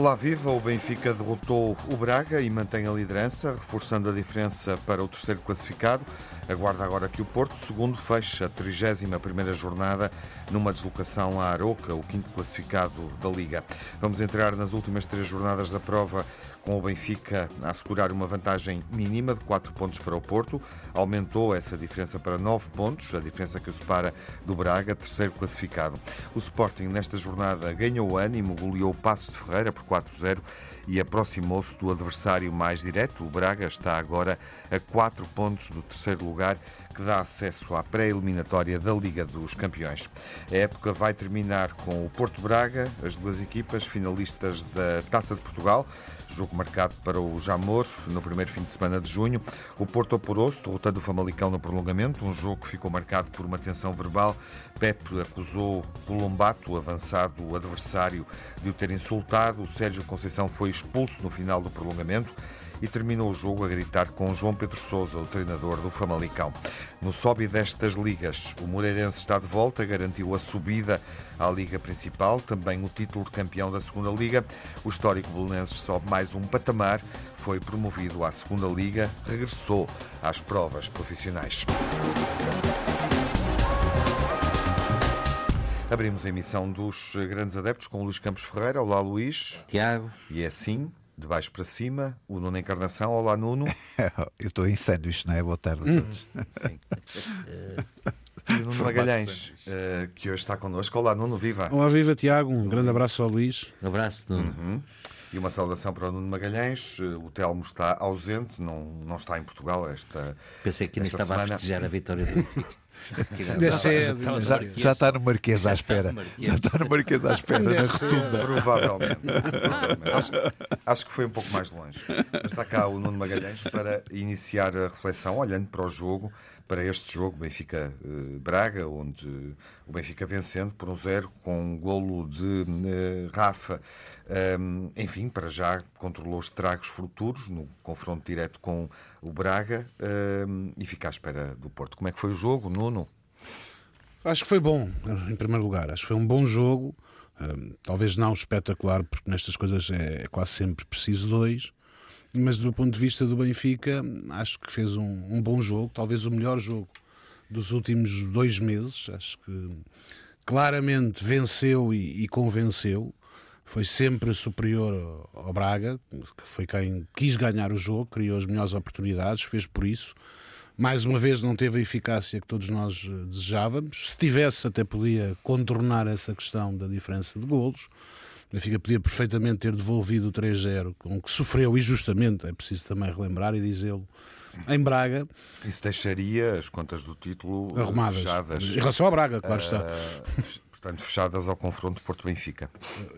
Olá, viva! O Benfica derrotou o Braga e mantém a liderança, reforçando a diferença para o terceiro classificado. Aguarda agora que o Porto, segundo, feche a 31ª jornada numa deslocação a Aroca, o quinto classificado da Liga. Vamos entrar nas últimas três jornadas da prova com o Benfica a assegurar uma vantagem mínima de 4 pontos para o Porto. Aumentou essa diferença para 9 pontos, a diferença que o separa do Braga, terceiro classificado. O Sporting, nesta jornada, ganhou ânimo, goleou o Passo de Ferreira por 4-0 e aproximou-se do adversário mais direto. O Braga está agora a 4 pontos do terceiro lugar que dá acesso à pré-eliminatória da Liga dos Campeões. A época vai terminar com o Porto Braga, as duas equipas finalistas da Taça de Portugal, jogo marcado para o Jamor no primeiro fim de semana de junho. O Porto apurou-se, derrotando o Famalicão no prolongamento, um jogo que ficou marcado por uma tensão verbal. Pepe acusou o Lombato, avançado adversário, de o ter insultado. O Sérgio Conceição foi expulso no final do prolongamento e terminou o jogo a gritar com João Pedro Sousa, o treinador do Famalicão. No sobe destas ligas, o Moreirense está de volta, garantiu a subida à Liga Principal, também o título de campeão da Segunda Liga. O histórico belenenses sobe mais um patamar, foi promovido à Segunda Liga, regressou às provas profissionais. Abrimos a emissão dos grandes adeptos com o Luís Campos Ferreira. Olá, Luís. Tiago. E é assim, de baixo para cima, o Nuno Encarnação. Olá, Nuno. Eu estou em sanduíche, não é? Boa tarde a todos. Sim. E o Nuno Magalhães, uh, que hoje está connosco. Olá, Nuno, viva. Olá, viva, Tiago. Um grande abraço ao Luís. Um abraço, Nuno. Uhum. E uma saudação para o Nuno Magalhães. O Telmo está ausente, não, não está em Portugal esta Pensei que ainda estava semana. a festejar a vitória do Benfica. É já, já, está no Marquês à espera. Já está no Marquês à espera, na rotunda. Provavelmente. provavelmente. Acho, acho, que foi um pouco mais longe. Mas está cá o Nuno Magalhães para iniciar a reflexão, olhando para o jogo, para este jogo, Benfica-Braga, onde o Benfica vencendo por um zero, com um golo de uh, Rafa. Um, enfim, para já controlou os tragos futuros no confronto direto com o Braga um, e fica à espera do Porto. Como é que foi o jogo, Nuno? Acho que foi bom, em primeiro lugar. Acho que foi um bom jogo. Um, talvez não espetacular, porque nestas coisas é, é, quase sempre preciso dois. Mas do ponto de vista do Benfica, acho que fez um, um bom jogo, talvez o melhor jogo dos últimos dois meses. Acho que claramente venceu e, e convenceu foi sempre superior ao Braga, que foi quem quis ganhar o jogo, criou as melhores oportunidades, fez por isso. Mais uma vez não teve a eficácia que todos nós eh, desejávamos. Se tivesse, até podia contornar essa questão da diferença de golos. O Benfica podia perfeitamente ter devolvido o 3-0, com que sofreu, e justamente, é preciso também relembrar e dizê-lo, em Braga. Isso deixaria as contas do título arrumadas. Fechadas. Em relação à Braga, claro está. Portanto, fechadas ao confronto Porto-Benfica.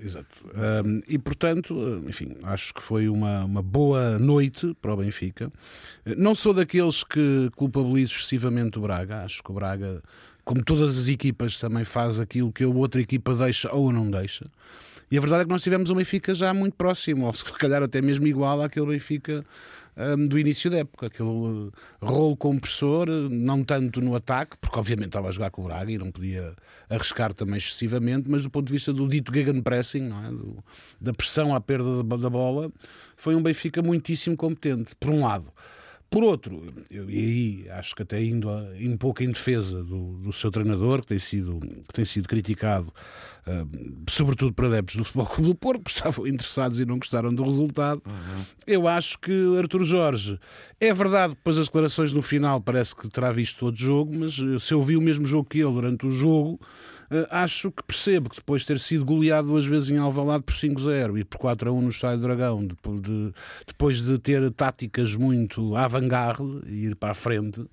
Exato. Um, e, portanto, enfim, acho que foi uma, uma boa noite para o Benfica. Não sou daqueles que culpabilizo excessivamente o Braga. Acho que o Braga, como todas as equipas, também faz aquilo que a outra equipa deixa ou não deixa. E a verdade é que nós tivemos um Benfica já muito próximo, ou se calhar até mesmo igual àquele Benfica um, do início da época. Aquele uh, rolo compressor, não tanto no ataque, porque obviamente estava a jogar com o Braga e não podia arriscar também excessivamente, mas do ponto de vista do dito gegenpressing, não é? Do, da pressão à perda da, da bola, foi um Benfica muitíssimo competente, por um lado. Por outro, eu, e aí acho que até indo um pouco em defesa do, do, seu treinador, que tem sido, que tem sido criticado, uh, sobretudo por adeptos do Futebol Clube do Porto, que estavam interessados e não gostaram do resultado, uhum. eu acho que Artur Jorge, é verdade, depois as declarações no final parece que terá visto todo o jogo, mas se eu vi o mesmo jogo que ele durante o jogo, acho que percebo que depois de ter sido goleado duas vezes em Alvalade por 5-0 e por 4-1 no Estádio Dragão, depois de, depois de ter táticas muito avant-garde e ir para a frente,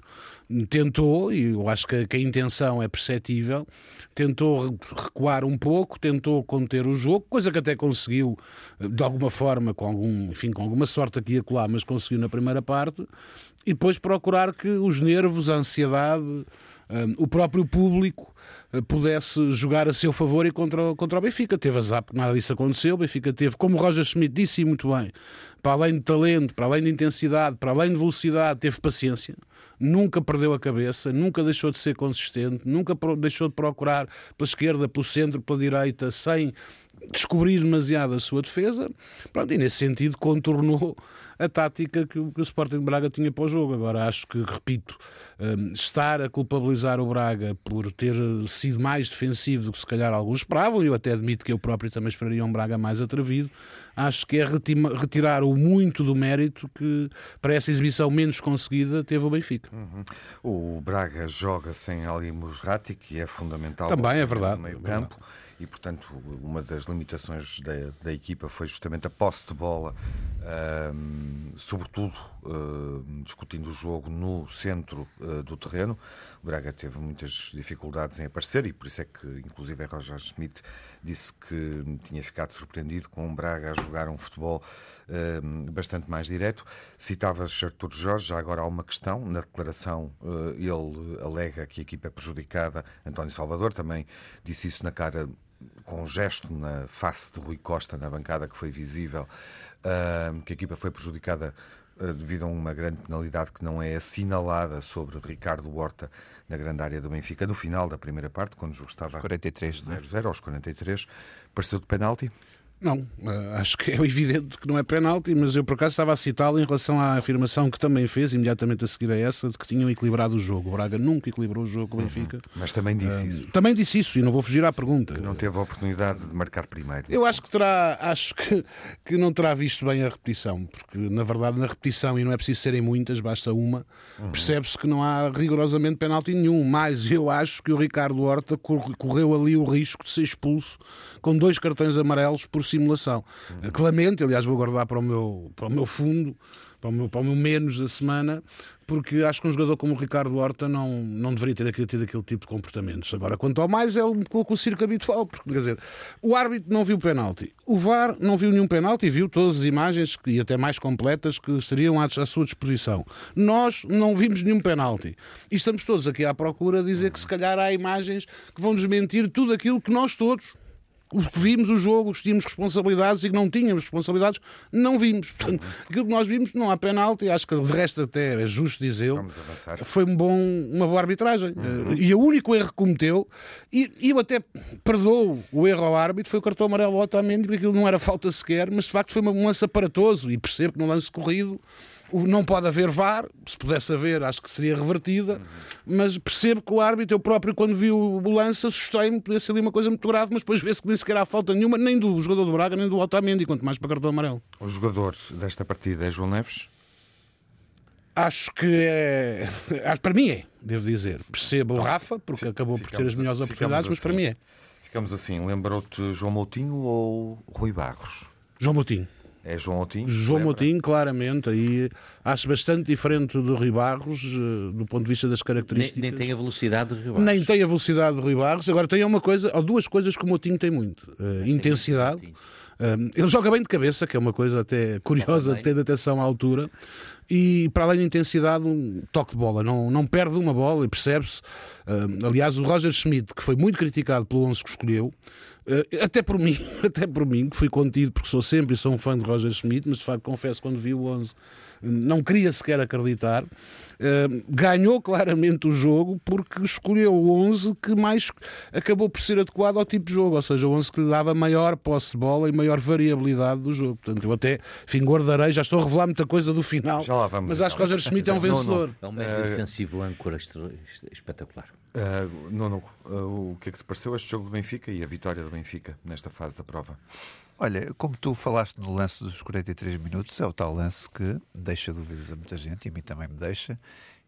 tentou, e eu acho que, que, a intenção é perceptível, tentou recuar um pouco, tentou conter o jogo, coisa que até conseguiu de alguma forma, com, algum, enfim, com alguma sorte aqui e acolá, mas conseguiu na primeira parte, e depois procurar que os nervos, a ansiedade o próprio público uh, pudesse jogar a seu favor e contra, contra o Benfica. Teve azar, porque nada disso aconteceu. O Benfica teve, como o Roger Schmidt disse muito bem, para além de talento, para além de intensidade, para além de velocidade, teve paciência. nunca perdeu a cabeça, nunca deixou de ser consistente, nunca deixou de procurar pela esquerda, pelo centro, pela direita, sem descobrir demasiado a sua defesa. Pronto, e nesse sentido contornou a tática que o, que o Sporting de Braga tinha para o jogo. Agora, acho que, repito, um, estar a culpabilizar o Braga por ter sido mais defensivo do que se calhar alguns esperavam, e eu até admito que eu próprio também esperaria um Braga mais atrevido, acho que é retirar o muito do mérito que, para essa exibição menos conseguida, teve o Benfica. Uhum. O Braga joga sem Ali Musrati, que é fundamental também é verdade, no meio campo. É e, portanto, uma das limitações da, da equipa foi justamente a posse de bola, um, sobretudo uh, discutindo o jogo no centro uh, do terreno. O Braga teve muitas dificuldades em aparecer e por isso é que, inclusive, Roger Schmidt disse que tinha ficado surpreendido com o Braga a jogar um futebol uh, bastante mais direto. Citavas Artur Jorge, já agora há uma questão. Na declaração, ele alega que a equipa é prejudicada. António Salvador também disse isso na cara com um gesto na face de Rui Costa na bancada que foi visível, uh, que a equipa foi prejudicada uh, devido a uma grande penalidade que não é assinalada sobre Ricardo Horta na grande área do Benfica no final da primeira parte, quando o jogo estava 43, 0-0 aos 43. Pareceu de penalti? Não, eh, acho que é evidente que não é penalti, mas eu por acaso estava a citá-lo em relação à afirmação que também fez, imediatamente a seguir a essa, de que tinham equilibrado o jogo. O Braga nunca equilibrou o jogo com o uhum. Benfica. Uhum. Mas também disse uh, isso. Também disse isso, e não vou fugir à pergunta. Que não teve a oportunidade de marcar primeiro. Eu acho que terá, acho que, que não terá visto bem a repetição, porque na verdade na repetição, e não é preciso serem muitas, basta uma, uhum. percebe-se que não há rigorosamente penalti nenhum. Mas eu acho que o Ricardo Horta correu ali o risco de ser expulso com dois cartões amarelos por simulação. Uhum. Clemente, aliás, vou guardar para o meu, para o meu fundo, para o meu, para o meu menos da semana, porque acho que um jogador como o Ricardo Horta não, não deveria ter ter aquele tipo de comportamentos. Agora, quanto ao mais, é o, o, o circo habitual, porque, quer dizer, o árbitro não viu o penalti, o VAR não viu nenhum penalti e viu todas as imagens, e até mais completas, que estariam à, à sua disposição. Nós não vimos nenhum penalti. E estamos todos aqui à procura de dizer que se calhar há imagens que vão desmentir tudo aquilo que nós todos vimos o jogo, os que tínhamos responsabilidades e que não tínhamos responsabilidades, não vimos. Portanto, aquilo que nós vimos, não há penalti, acho que de resto até é justo dizê-lo. Foi um bom, uma boa arbitragem. Uhum. E o único erro que cometeu, e, e eu até perdoo o erro ao árbitro, foi o cartão amarelo ao Otamendi, porque aquilo não era falta sequer, mas de facto foi um lance aparatoso, e percebo que no lance corrido não pode haver VAR, se pudesse haver, acho que seria revertida, uhum. mas percebo que o árbitro, eu próprio, quando vi o lance, assustei-me, podia ser ali uma coisa muito grave, mas depois vê-se que nem sequer há falta nenhuma, nem do jogador do Braga, nem do Otamendi, quanto mais para cartão amarelo. O jogador desta partida é João Neves? Acho que é. Para mim é, devo dizer. Percebo o Rafa, porque acabou por ter as melhores oportunidades, assim. mas para mim é. Ficamos assim. Lembrou-te João Moutinho ou Rui Barros? João Moutinho. É João Moutinho? João Moutinho, claramente, aí acho bastante diferente do Rui Barros, eh, do ponto de vista das características. Nem, nem tem a velocidade do Rui Barros. Nem tem a velocidade do Rui Barros. Agora tem uma coisa, ou duas coisas que o Moutinho tem muito: uh, intensidade. Uh, ele joga bem de cabeça, que é uma coisa até curiosa, tendo atenção à altura, e para além da intensidade, um toque de bola. Não, não perde uma bola e percebe-se. Uh, aliás, o Roger Schmidt, que foi muito criticado pelo 11 que escolheu, até por mim, até por mim, que fui contido porque sou sempre e sou um fã de Roger Schmidt, mas de facto confesso quando vi o 11 não queria sequer acreditar. Uh, ganhou claramente o jogo porque escolheu o 11 que mais acabou por ser adequado ao tipo de jogo, ou seja, o 11 que lhe dava maior posse de bola e maior variabilidade do jogo. Portanto, eu até, enfim, guardarei, já estou a revelar muita coisa do final, mas acho que Roger Schmidt é um vencedor. É um médio defensivo âncora espetacular. Uh, não, não. Uh, o que é que te pareceu este jogo do Benfica e a vitória do Benfica nesta fase da prova? Olha, como tu falaste no lance dos 43 minutos, é o tal lance que deixa dúvidas a muita gente e a mim também me deixa.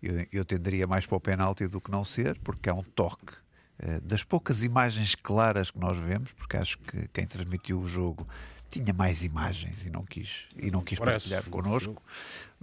Eu, eu tenderia mais para o penalti do que não ser, porque é um toque. Uh, das poucas imagens claras que nós vemos, porque acho que quem transmitiu o jogo tinha mais imagens e não quis, e não quis partilhar connosco,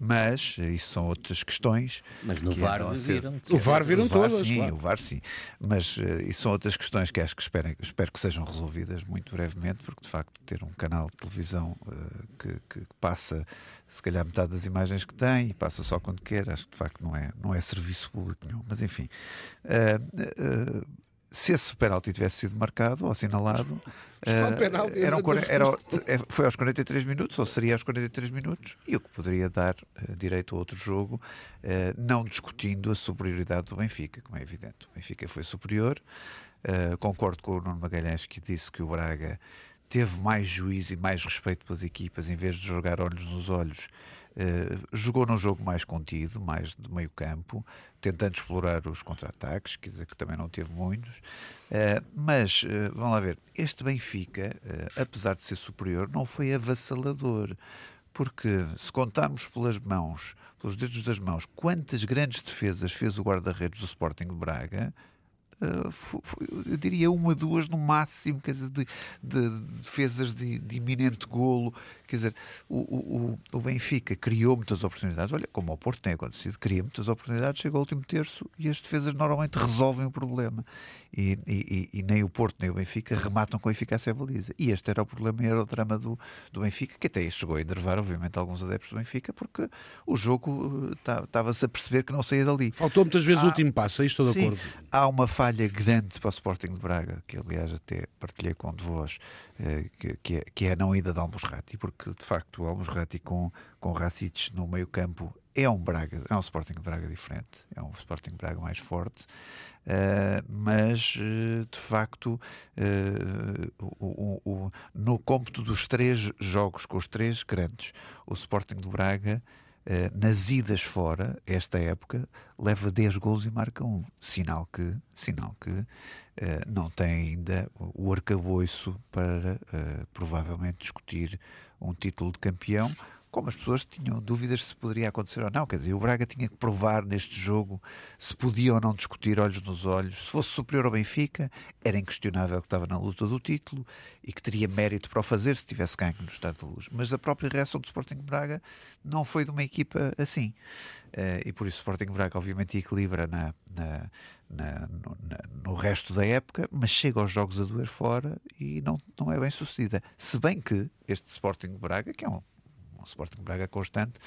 mas isso são outras questões. Mas no VAR viram. O VAR viram o VAR, todas. Sim, claro. o VAR sim. Mas uh, isso são outras questões que acho que espero, espero que sejam resolvidas muito brevemente, porque de facto ter um canal de televisão uh, que, que, passa se calhar metade das imagens que tem e passa só quando quer, acho que de facto não é, não é serviço público nenhum. Mas enfim. Uh, se esse penalti tivesse sido marcado ou assinalado, uh, eram, era, é, foi aos 43 minutos, ou seria aos 43 minutos, e o que poderia dar uh, direito a outro jogo, uh, não discutindo a superioridade do Benfica, como é evidente. O Benfica foi superior. concordo com o Nuno Magalhães que disse que o Braga teve mais juízo e mais respeito pelas equipas, em vez de jogar olhos nos olhos Uh, jogou num jogo mais contido, mais de meio campo, tentando explorar os contra-ataques, quer dizer que também não teve muitos. Uh, mas, uh, vamos lá ver, este Benfica, apesar de ser superior, não foi avassalador. Porque se contarmos pelas mãos, pelos dedos das mãos, quantas grandes defesas fez o guarda-redes do Sporting de Braga, Uh, eu diria uma, duas no máximo, quer dizer, de, de, de defesas de, de, iminente golo. Quer dizer, o, o, o, Benfica criou muitas oportunidades. Olha, como o Porto tem acontecido, cria muitas oportunidades, chega ao último terço e as defesas normalmente resolvem o problema. E, e, e nem o Porto nem o Benfica rematam com eficácia a baliza. E este era o problema e era o drama do, do Benfica, que até chegou a enervar, obviamente, alguns adeptos do Benfica, porque o jogo uh, estava-se a perceber que não saía dali. Faltou muitas vezes há, o último passo, é isto estou de acordo. Há uma falha grande para o Sporting de Braga, que aliás até partilhei com de vós, eh, que, é, que é a não ida de Almusrati, porque de facto o Almusrati com, com Racic no meio campo é um Braga, é um Sporting de Braga diferente, é um Sporting de Braga mais forte, uh, mas uh, de facto uh, o, o, o, no cômputo dos três jogos com os três grandes, o Sporting de Braga eh, nas idas fora, esta época, leva 10 gols e marca um. Sinal que, sinal que uh, não tem ainda o arcabouço para uh, provavelmente discutir um título de campeão como as pessoas tinham dúvidas se poderia acontecer ou não. Quer dizer, o Braga tinha que provar neste jogo se podia ou não discutir olhos nos olhos. Se fosse superior ao Benfica, era inquestionável que estava na luta do título e que teria mérito para o fazer se tivesse ganho no Estado de Luz. Mas a própria reação do Sporting Braga não foi de uma equipa assim. Uh, e por isso o Sporting Braga, obviamente, equilibra na, na, na, no, no, resto da época, mas chega aos jogos a doer fora e não, não é bem sucedida. Se bem que este Sporting Braga, que é um Sporting Braga constante,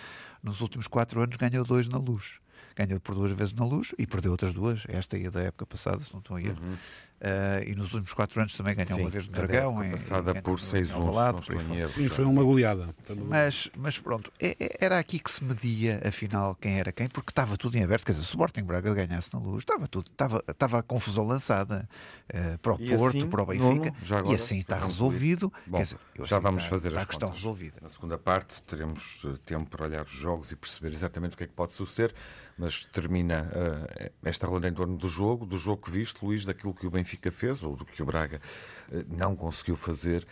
nos últimos quatro anos ganhou dois na luz. Ganhou por duas vezes na luz e perdeu outras duas, esta e a da época passada, se não estou a erro. Uhum. Uh, e nos últimos quatro anos também ganhou Sim, uma vez no Dragão. Em, passada em, por 6-1. Sim, foi uma goleada. Mas, mas pronto, é, é, era aqui que se media, afinal, quem era quem, porque estava tudo em aberto. Quer dizer, se o Sporting Braga ganhasse na luz, estava tudo, estava, estava a confusão lançada uh, para o e Porto, assim, para o Benfica, e assim está resolvido. Bom, quer dizer, já assim vamos está, fazer está a questão resolvida. Na segunda parte teremos eh, tempo para olhar os jogos e perceber exatamente o que é que pode suceder, mas termina uh, esta ronda em torno do jogo, do jogo que viste, Luís, daquilo que o Benfica fez, ou do que o Braga eh, não conseguiu fazer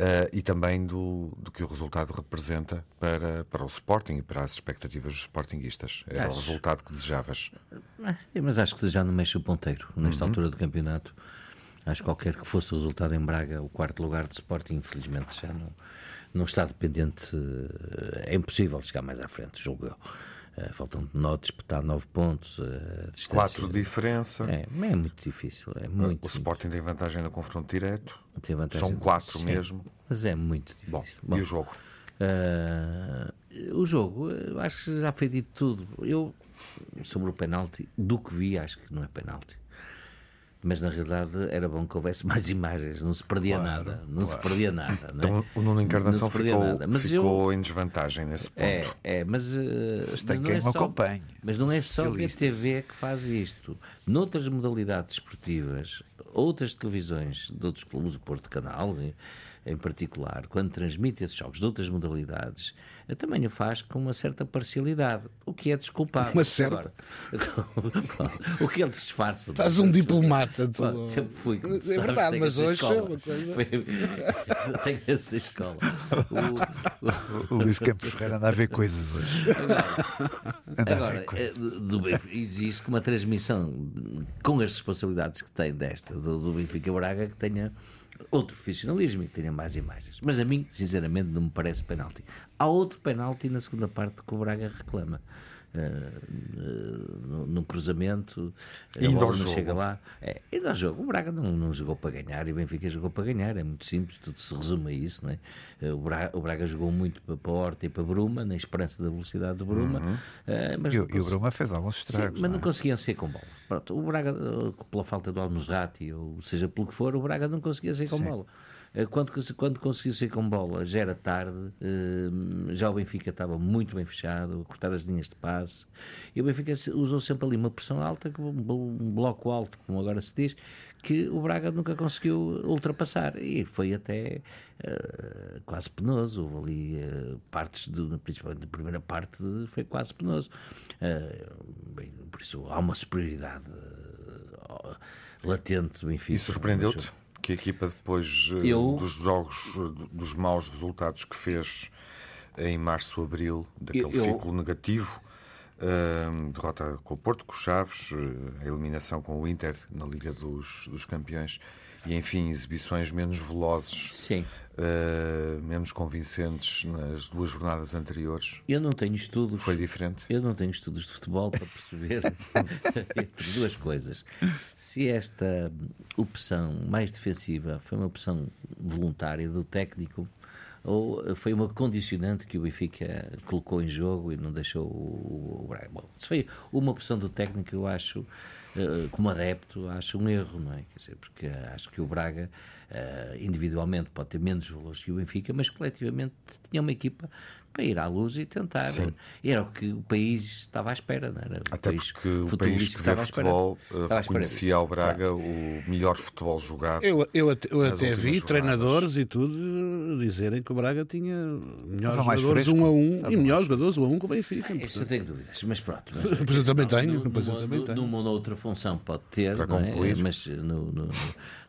uh, e também do, do que o resultado representa para, para o Sporting e para as expectativas dos Sportingistas. Era acho... o resultado que desejavas. Mas acho que já não mexe o ponteiro nesta uhum. altura do campeonato. Acho que qualquer que fosse o resultado em Braga, o quarto lugar de Sporting, infelizmente, já não, não está dependente. Eh, é impossível chegar mais à frente, julgo eu. Uh, faltam nove, disputar nove pontos. Uh, Quatro de diferença. É, é, muito difícil. É muito, o Sporting tem vantagem no confronto direto. Tem vantagem São quatro sim, mesmo. Mas é muito difícil. Bom, Bom e o jogo? Uh, o jogo, acho que já foi dito tudo. Eu, sobre o penalti, do que vi, acho que não é penalti mas na realidade era bom que houvesse mais imagens, não se perdia claro, nada, não claro. se perdia nada. É? Então o Nuno Encarnação ficou, ficou eu, em desvantagem nesse é, ponto. É, é mas, uh, mas tem quem é só, acompanhe. Mas não é só a TV que faz isto. Noutras modalidades esportivas, outras televisões de outros clubes, o Porto Canal em particular, quando transmite esses jogos de outras modalidades, também o faz com uma certa parcialidade, o que é desculpável. Uma certa. Agora, o que ele disfarça. Estás um diplomata. Tu... Bom, sempre fui. É sabes, verdade, mas hoje é uma coisa. tenho essa escola. O, o, o Luís Campos Ferreira anda a ver coisas hoje. Agora, agora coisas. Eh, existe uma transmissão com as responsabilidades que tem desta, do, do Benfica Braga, que tenha outro profissionalismo e que tenha mais imagens. Mas a mim, sinceramente, não me parece penalti. Há outro penalti na segunda parte que o Braga reclama. Uh, num cruzamento, a bola não jogo. chega lá. É, e ao jogo. O Braga não, não jogou para ganhar e o Benfica jogou para ganhar. É muito simples, tudo se resume a isso. Não é? o, Braga, o Braga jogou muito para, a Horta e para Bruma, na esperança da velocidade de Bruma. Uhum. mas e, e o Bruma fez alguns estragos. Sim, mas não, é? conseguiam ser com bola. Pronto, o Braga, pela falta do Almozrati, ou seja pelo que for, o Braga não conseguia ser com sim. bola. Eh, quando, quando conseguiu sair com bola, já era tarde, eh, já o Benfica estava muito bem fechado, cortar as linhas de passe, e o Benfica usou sempre ali uma pressão alta, um bloco alto, como agora se diz, que o Braga nunca conseguiu ultrapassar, e foi até uh, quase penoso, houve ali uh, partes, do, principalmente na primeira parte, foi quase penoso. Uh, bem, por isso há uma superioridade latente do Benfica. E surpreendeu-te? Que a equipa depois eh, eu... dos jogos, dos maus resultados que fez em março, abril, daquele eu... ciclo negativo, uh, derrota com o Porto, com o Chaves, eh, a eliminação com o Inter na Liga dos, dos Campeões e, enfim, exibições menos velozes, uh, menos convincentes nas duas jornadas anteriores. Eu não tenho estudos. Foi diferente? Eu não tenho estudos de futebol para perceber entre duas coisas. Se esta opção mais defensiva foi uma opção voluntária do técnico ou foi uma condicionante que o Benfica colocou em jogo e não deixou o, Braga. Bom, se foi uma opção do técnico, eu acho, como adepto, acho um erro, não é? Quer dizer, porque acho que o Braga individualmente pode ter menos valores que o Benfica, mas coletivamente tinha uma equipa para ir à luz e tentar. Sim. Era o que o país estava à espera, não era? O Até país porque o país que vê futebol eh, reconhecia ao Braga claro. o melhor futebol jogado. Eu, eu, eu até vi jornadas. treinadores e tudo dizerem que o Braga tinha melhores jogadores um a um e melhores jogadores um a um com o Benfica. Isso eu tenho dúvidas, mas pronto. Pois eu também tenho. Numa ou noutra função pode ter, não é? mas no, no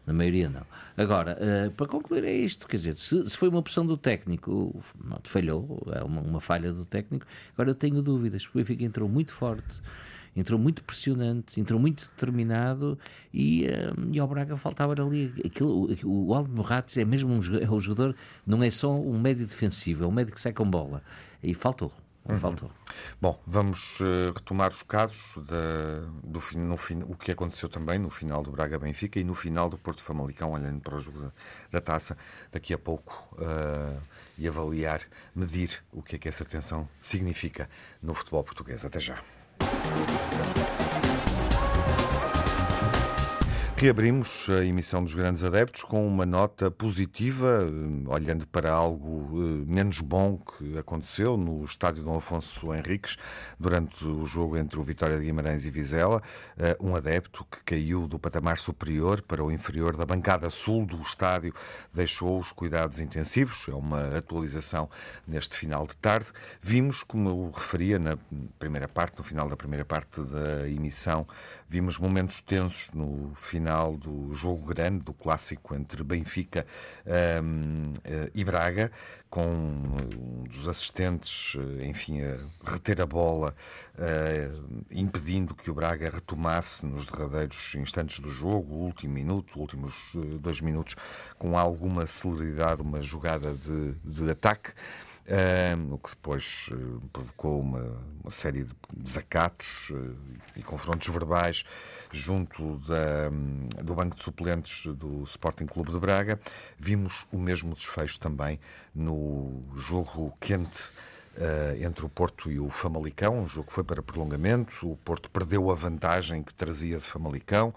na maioria não. Agora, uh, para concluir é isto, quer dizer, se, se, foi uma opção do técnico, falhou, é uma, uma, falha do técnico, agora eu tenho dúvidas, porque o Benfica entrou muito forte, entrou muito pressionante, entrou muito determinado e, uh, e ao Braga faltava ali aquilo, o, o Aldo Morrates é mesmo um, é um jogador, não é só um médio defensivo, é um médio que sai com bola e faltou. Uhum. Faltou. Bom, vamos uh, retomar os casos da, do fim, no fim, o que aconteceu também no final do Braga Benfica e no final do Porto Famalicão, olhando para o jogo da, da taça daqui a pouco uh, e avaliar, medir o que é que essa tensão significa no futebol português. Até já. Reabrimos a emissão dos grandes adeptos com uma nota positiva, eh, olhando para algo eh, menos bom que aconteceu no estádio Dom Afonso Henriques durante o jogo entre o Vitória de Guimarães e Vizela. Eh, um adepto que caiu do patamar superior para o inferior da bancada sul do estádio deixou os cuidados intensivos. É uma atualização neste final de tarde. Vimos, como eu referia na primeira parte, no final da primeira parte da emissão, vimos momentos tensos no final do jogo grande, do clássico entre Benfica um, eh, e Braga, com um dos assistentes, eh, enfim, a reter a bola, uh, impedindo que o Braga retomasse nos derradeiros instantes do jogo, o último minuto, últimos dois minutos, com alguma celeridade, uma jogada de, de ataque. O que depois uh, provocou uma, uma, série de desacatos uh, e confrontos verbais junto da, do banco de suplentes do Sporting Clube de Braga. Vimos o mesmo desfecho também no jogo quente uh, entre o Porto e o Famalicão, um jogo que foi para prolongamento. O Porto perdeu a vantagem que trazia de Famalicão.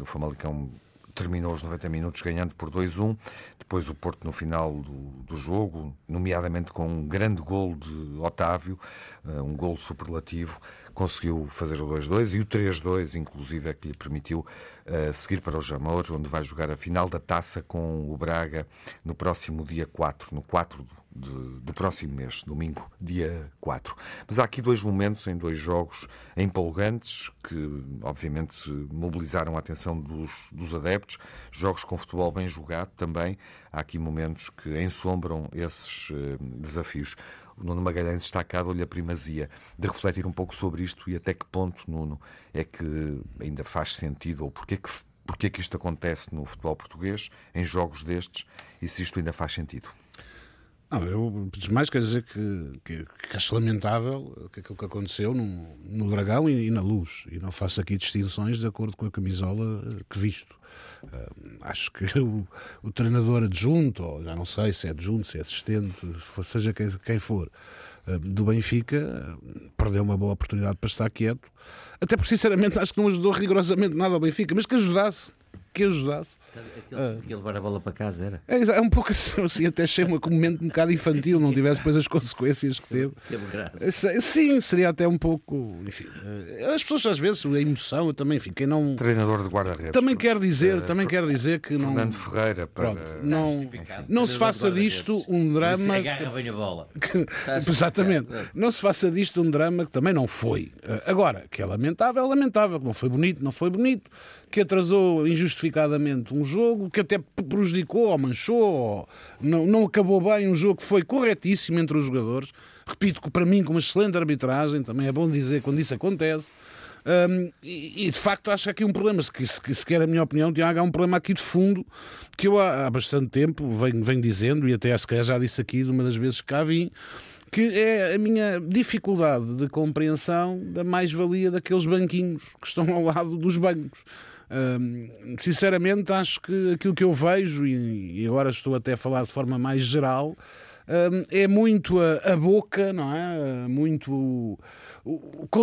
o Famalicão terminou os 90 minutos ganhando por 2-1. Depois o Porto no final do, do, jogo, nomeadamente com um grande gol de Otávio, uh, um gol superlativo, conseguiu fazer o 2-2 e o 3-2, inclusive, é que lhe permitiu uh, seguir para o Jamor, onde vai jogar a final da taça com o Braga no próximo dia 4, no 4 de, do próximo mês, domingo, dia 4. Mas há aqui dois momentos em dois jogos empolgantes que, obviamente, mobilizaram a atenção dos, dos adeptos. Jogos com futebol bem jogado também. Há aqui momentos que ensombram esses uh, desafios. Nuno Magalhães dou-lhe a primazia de refletir um pouco sobre isto e até que ponto, Nuno, é que ainda faz sentido ou porque é que, porque é que isto acontece no futebol português, em jogos destes, e se isto ainda faz sentido. Não, eu, mais quer dizer que, que, que acho lamentável que aquilo que aconteceu no, no Dragão e, e, na Luz. E não faço aqui distinções de acordo com a camisola que visto. Uh, acho que o, o, treinador adjunto, ou já não sei se é adjunto, se é assistente, seja quem, quem for, uh, do Benfica, uh, perdeu uma boa oportunidade para estar quieto. Até porque, sinceramente, acho que não ajudou rigorosamente nada ao Benfica, mas que ajudasse que ajudasse. Aquele, ah. aquele levar a bola para casa era? É, é um pouco assim, até achei um momento um bocado infantil, não tivesse depois as consequências que teve. Teve graça. É, sim, seria até um pouco. Enfim, eh, as pessoas às vezes, a emoção, também, enfim, quem não. Treinador de guarda-redes. Também quer dizer, uh, também quer dizer que não. Fernando Ferreira, para. Pronto, não, não se faça disto um drama. Agarra bem a bola. Que, exatamente. Não se faça disto um drama que também não foi. Eh, agora, que é lamentável, é lamentável, que não foi bonito, não foi bonito que atrasou injustificadamente um jogo, que até prejudicou ou manchou, ou não, não acabou bem um jogo que foi corretíssimo entre os jogadores. Repito que para mim, com uma excelente arbitragem, também é bom dizer quando isso acontece. Um, e, e, de facto acho que aqui um problema, se, se, se quer a minha opinião, Tiago, há um problema aqui de fundo que eu há, há bastante tempo venho, venho dizendo, e até se calhar já disse aqui de uma das vezes que cá vim, que é a minha dificuldade de compreensão da mais-valia daqueles banquinhos que estão ao lado dos bancos sinceramente, acho que aquilo que eu vejo, e, agora estou até a falar de forma mais geral, é muito a, a, boca, não é? Muito.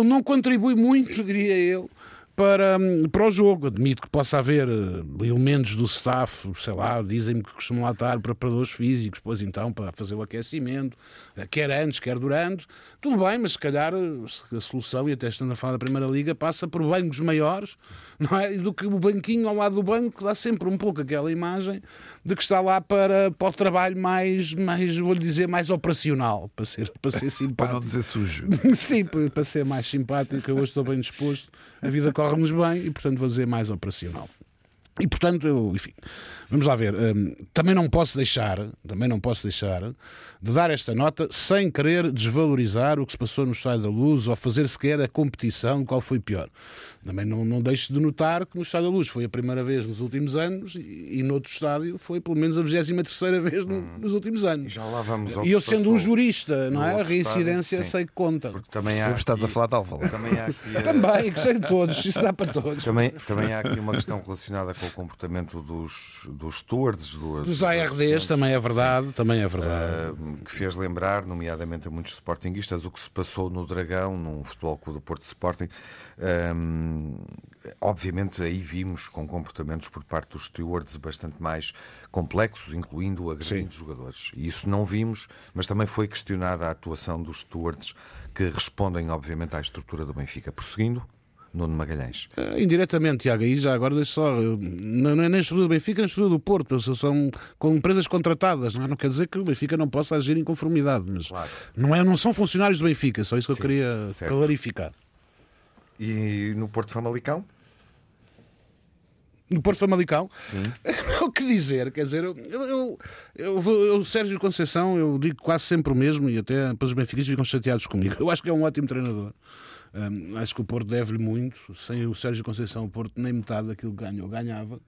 não contribui muito, diria eu, para, para o jogo. Admito que possa haver eh, elementos do staff, sei lá, dizem-me que costumam lá estar preparadores físicos, pois então, para fazer o aquecimento, eh, quer antes, quer durante. Tudo bem, mas se calhar a solução, e até estando a falar da Primeira Liga, passa por bancos maiores, não é? Do que o banquinho ao lado do banco, que dá sempre um pouco aquela imagem de que está lá para, para o trabalho mais, mais vou-lhe dizer, mais operacional, para ser, para ser simpático. para não dizer sujo. Sim, para ser mais simpático, eu hoje estou bem disposto, a vida corre-nos bem e, portanto, vou dizer mais operacional. E portanto, eu, enfim, vamos lá ver. Um, também não posso deixar, também não posso deixar de dar esta nota sem querer desvalorizar o que se passou no Estádio da Luz ou fazer sequer a competição qual foi pior. Também não, não deixo de notar que no Estádio da Luz foi a primeira vez nos últimos anos e, e no outro estádio foi pelo menos a 23 vez no, hum. nos últimos anos. Já lá vamos E eu sendo um jurista, não é? A reincidência estádio, sei que conta. Porque também há estás a falar de Álvaro. Também há aqui, também, que sei de todos, isso dá para todos. Também, também há aqui uma questão relacionada com o comportamento dos, dos stewards, do, dos ARDs, também é verdade, também é verdade. Uh, que fez lembrar, nomeadamente a muitos sportinguistas, o que se passou no Dragão, num futebol clube do Porto Sporting. Um, obviamente aí vimos com comportamentos por parte dos stewards bastante mais complexos, incluindo agredindo jogadores. E isso não vimos, mas também foi questionada a atuação dos stewards que respondem, obviamente, à estrutura do Benfica. Prosseguindo, Nuno Magalhães. Uh, indiretamente, Tiago, aí já agora deixa só, não é nem estrutura do Benfica, nem estrutura do Porto, são com empresas contratadas, não, é? não quer dizer que o Benfica não possa agir em conformidade, mas claro. não, é, não são funcionários do Benfica, só isso que Sim, eu queria certo. clarificar. E no Porto Famalicão? No Porto Famalicão? o que dizer? Quer dizer, eu, eu, eu, eu, Sérgio Conceição, eu digo quase sempre o mesmo e até para os benfiquistas ficam chateados comigo. Eu acho que é um ótimo treinador. Um, acho que o Porto deve-lhe muito. Sem o Sérgio Conceição, o Porto nem metade daquilo que ganhou ganhava.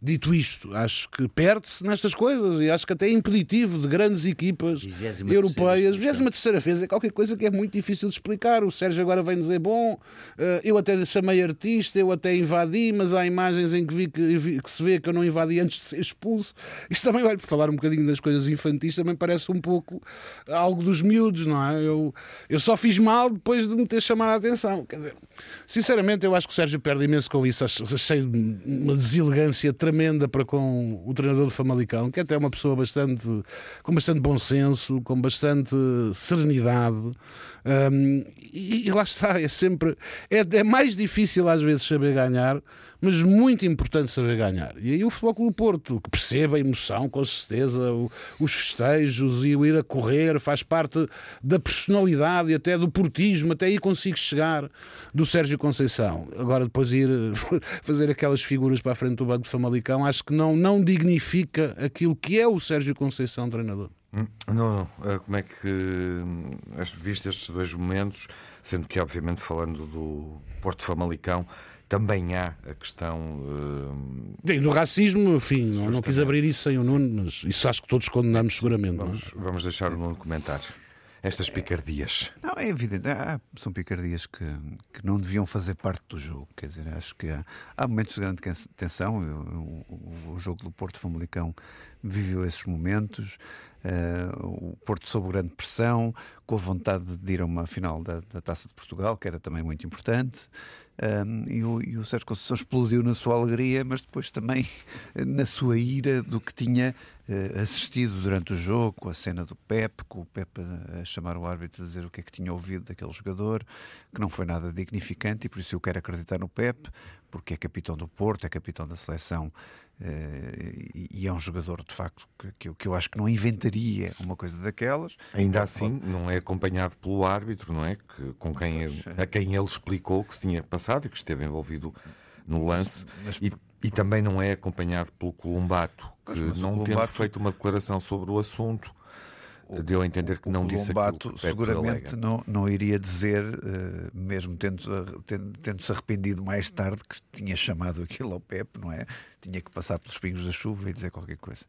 Dito isto, acho que perde-se nestas coisas e acho que até é impeditivo de grandes equipas europeias. 23 vez é qualquer coisa que é muito difícil de explicar. O Sérgio agora vem dizer: bom, eh, eu até chamei artista, eu até invadi, mas há imagens em que, vi que, que se vê que eu não invadi antes de ser expulso. Isto também vai falar um bocadinho das coisas infantis, também parece um pouco algo dos miúdos, não é? Eu, eu só fiz mal depois de me ter chamado a atenção. Quer dizer, sinceramente, eu acho que o Sérgio perde imenso com isso. Achei uma deselegância tremenda para com o treinador do Famalicão, que é até uma pessoa bastante com bastante bom senso, com bastante serenidade. Um, e, e, lá está, é sempre é, é mais difícil às vezes saber ganhar mas muito importante saber ganhar. E aí o Futebol Clube Porto, que percebe a emoção, com certeza, o, os festejos e o ir a correr, faz parte da personalidade e até do portismo, até aí consigo chegar do Sérgio Conceição. Agora depois ir fazer aquelas figuras para a frente do Banco de Famalicão, acho que não, não dignifica aquilo que é o Sérgio Conceição treinador. Hum, não, não. Eh, como é que hum, viste estes dois momentos, sendo que obviamente falando do Porto Famalicão, também há a questão. Uh... do racismo, enfim, não, não quis abrir isso sem o Nuno, mas isso acho que todos condenamos seguramente. Vamos, é? vamos deixar o Nuno comentar estas picardias. Não, é evidente, há, são picardias que, que não deviam fazer parte do jogo. Quer dizer, acho que há, há momentos de grande tensão. O, o, o jogo do Porto Famalicão viveu esses momentos. Uh, o Porto sob grande pressão, com a vontade de ir a uma final da, da Taça de Portugal, que era também muito importante. Um, e, o, e o Sérgio Conceição explodiu na sua alegria, mas depois também na sua ira do que tinha uh, assistido durante o jogo, com a cena do Pep, com o Pep a, a, chamar o árbitro a dizer o que é que tinha ouvido daquele jogador, que não foi nada dignificante, e por isso eu quero acreditar no Pep, porque é capitão do Porto, é capitão da seleção Uh, e é um jogador de facto que, que, eu acho que não inventaria uma coisa daquelas. Ainda assim, não é acompanhado pelo árbitro, não é? Que, com quem ele, a quem ele explicou que se tinha passado e que esteve envolvido no lance. Mas, mas, e, e, também não é acompanhado pelo Columbato, que mas, não Columbato... tendo feito uma declaração sobre o assunto deu a entender que não disse Lombato aquilo seguramente não, não iria dizer, uh, mesmo tendo-se tendo, tendo arrependido mais tarde, que tinha chamado aquilo ao Pep, não é? Tinha que passar pelos pingos da chuva e dizer qualquer coisa.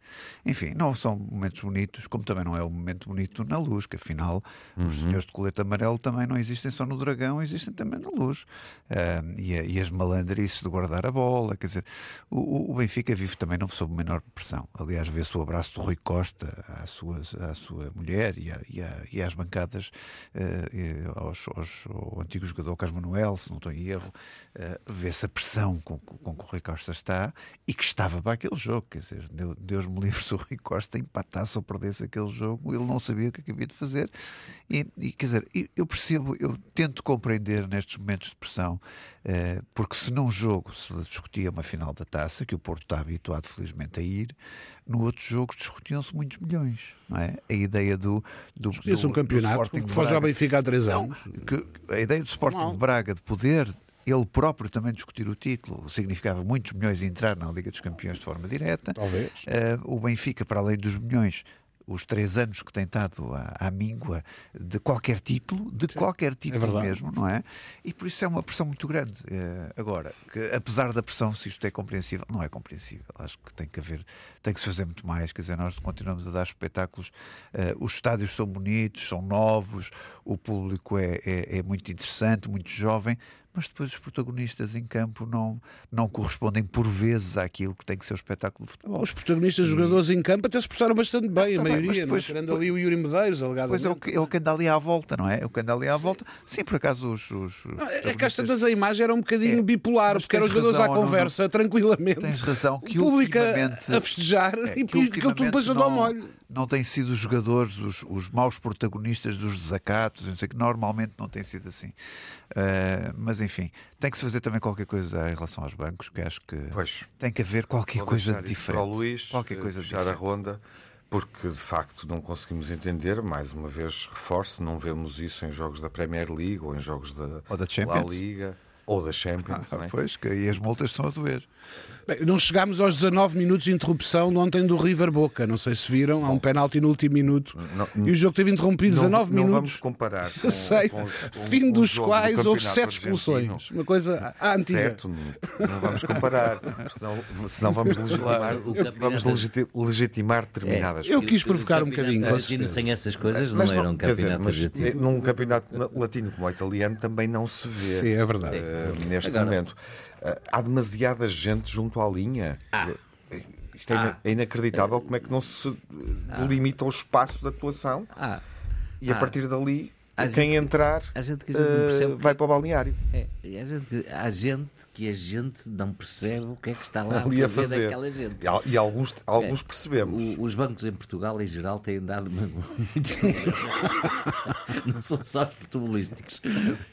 Enfim, não são momentos bonitos, como também não é um momento bonito na luz, que afinal uhum. os senhores de colete amarelo também não existem só no dragão, existem também na luz. Uh, e, e, as malandrices de guardar a bola, quer dizer, o, o Benfica vive também não sob menor pressão. Aliás, vê-se o abraço do Rui Costa à sua, à sua mulher e, a, e, a, e às bancadas, uh, aos, aos, ao antigo jogador Carlos Manuel, se não estou em erro, uh, vê-se a pressão com, com que o Rui Costa está e que estava para aquele jogo. Quer dizer, Deus me livre se o Rui Costa empatasse ou perdesse aquele jogo, ele não sabia o que, é havia de fazer. E, e quer dizer, eu percebo, eu tento compreender nestes momentos de pressão, uh, porque se num jogo se discutia uma final da taça, que o Porto está habituado felizmente a ir, no outro jogo discutiam-se muitos milhões. Não é? A ideia do. do Discutia-se um campeonato que foge ao Benfica há três anos. Não, que, a ideia do Sporting não. de Braga de poder ele próprio também discutir o título significava muitos milhões entrar na Liga dos Campeões de forma direta. Talvez. Uh, o Benfica, para além dos milhões, os três anos que tem estado à, à míngua de qualquer título, de Sim, qualquer é título é mesmo, não é? E por isso é uma pressão muito grande. Uh, agora, que apesar da pressão, se isto é compreensível, não é compreensível. Acho que tem que haver, tem que se fazer muito mais. Quer dizer, nós continuamos a dar espetáculos, uh, os estádios são bonitos, são novos, o público é, é, é muito interessante, muito jovem, mas depois os protagonistas em campo não, não correspondem por vezes àquilo que tem que ser o espetáculo de futebol. Os protagonistas e... jogadores em campo até se portaram bastante bem, a maioria, depois, não, ali o Yuri Medeiros, alegadamente. Pois é o, que, é o que anda ali à volta, não é? É o que anda ali à Sim. volta. Sim, por acaso os... os, os não, é que às tantas a imagem era um bocadinho é, bipolar, porque eram os jogadores à conversa, não, tranquilamente. Tens razão. Que o público a, a festejar é, e que, que tudo passou ao molho não têm sido os jogadores os, os maus protagonistas dos desacatos, não sei que normalmente não tem sido assim. Uh, mas enfim, tem que se fazer também qualquer coisa em relação aos bancos, que acho que pois, tem que haver qualquer coisa diferente. Para o Luís, qualquer coisa fechar diferente. a ronda, porque de facto não conseguimos entender, mais uma vez reforço, não vemos isso em jogos da Premier League ou em jogos da, ou da Champions. La Liga ou da Champions. Ah, é? Pois, que aí as multas estão a doer. Bem, não chegámos aos 19 minutos de interrupção de ontem do River Boca. Não sei se viram, há um penalti no último minuto. Não, e o jogo teve interrompido não, 19 não minutos. Não vamos comparar. Com, sei, com, com, fim dos quais houve sete expulsões. Uma coisa antiga. Certo, não vamos comparar. senão, senão vamos legitimar, vamos legitimar determinadas Eu quis provocar um bocadinho. Latino sem essas coisas não, era um campeonato argentino. Num campeonato latino como o italiano também não se vê. Sim, é verdade. Uh, neste Agora, momento. Uh, há demasiada gente junto à linha. Ah. Isto é, ah. é inacreditável como é que não se ah. limita o espaço de atuação. Ah. E a partir dali Há quem gente, entrar gente que uh, vai para o balneário. É, há, gente, há gente que a gente não percebe o que é que está lá Ali a fazer daquela gente. E, e alguns, alguns é, percebemos. O, os bancos em Portugal, em geral, têm dado muitos Não são só os futebolísticos.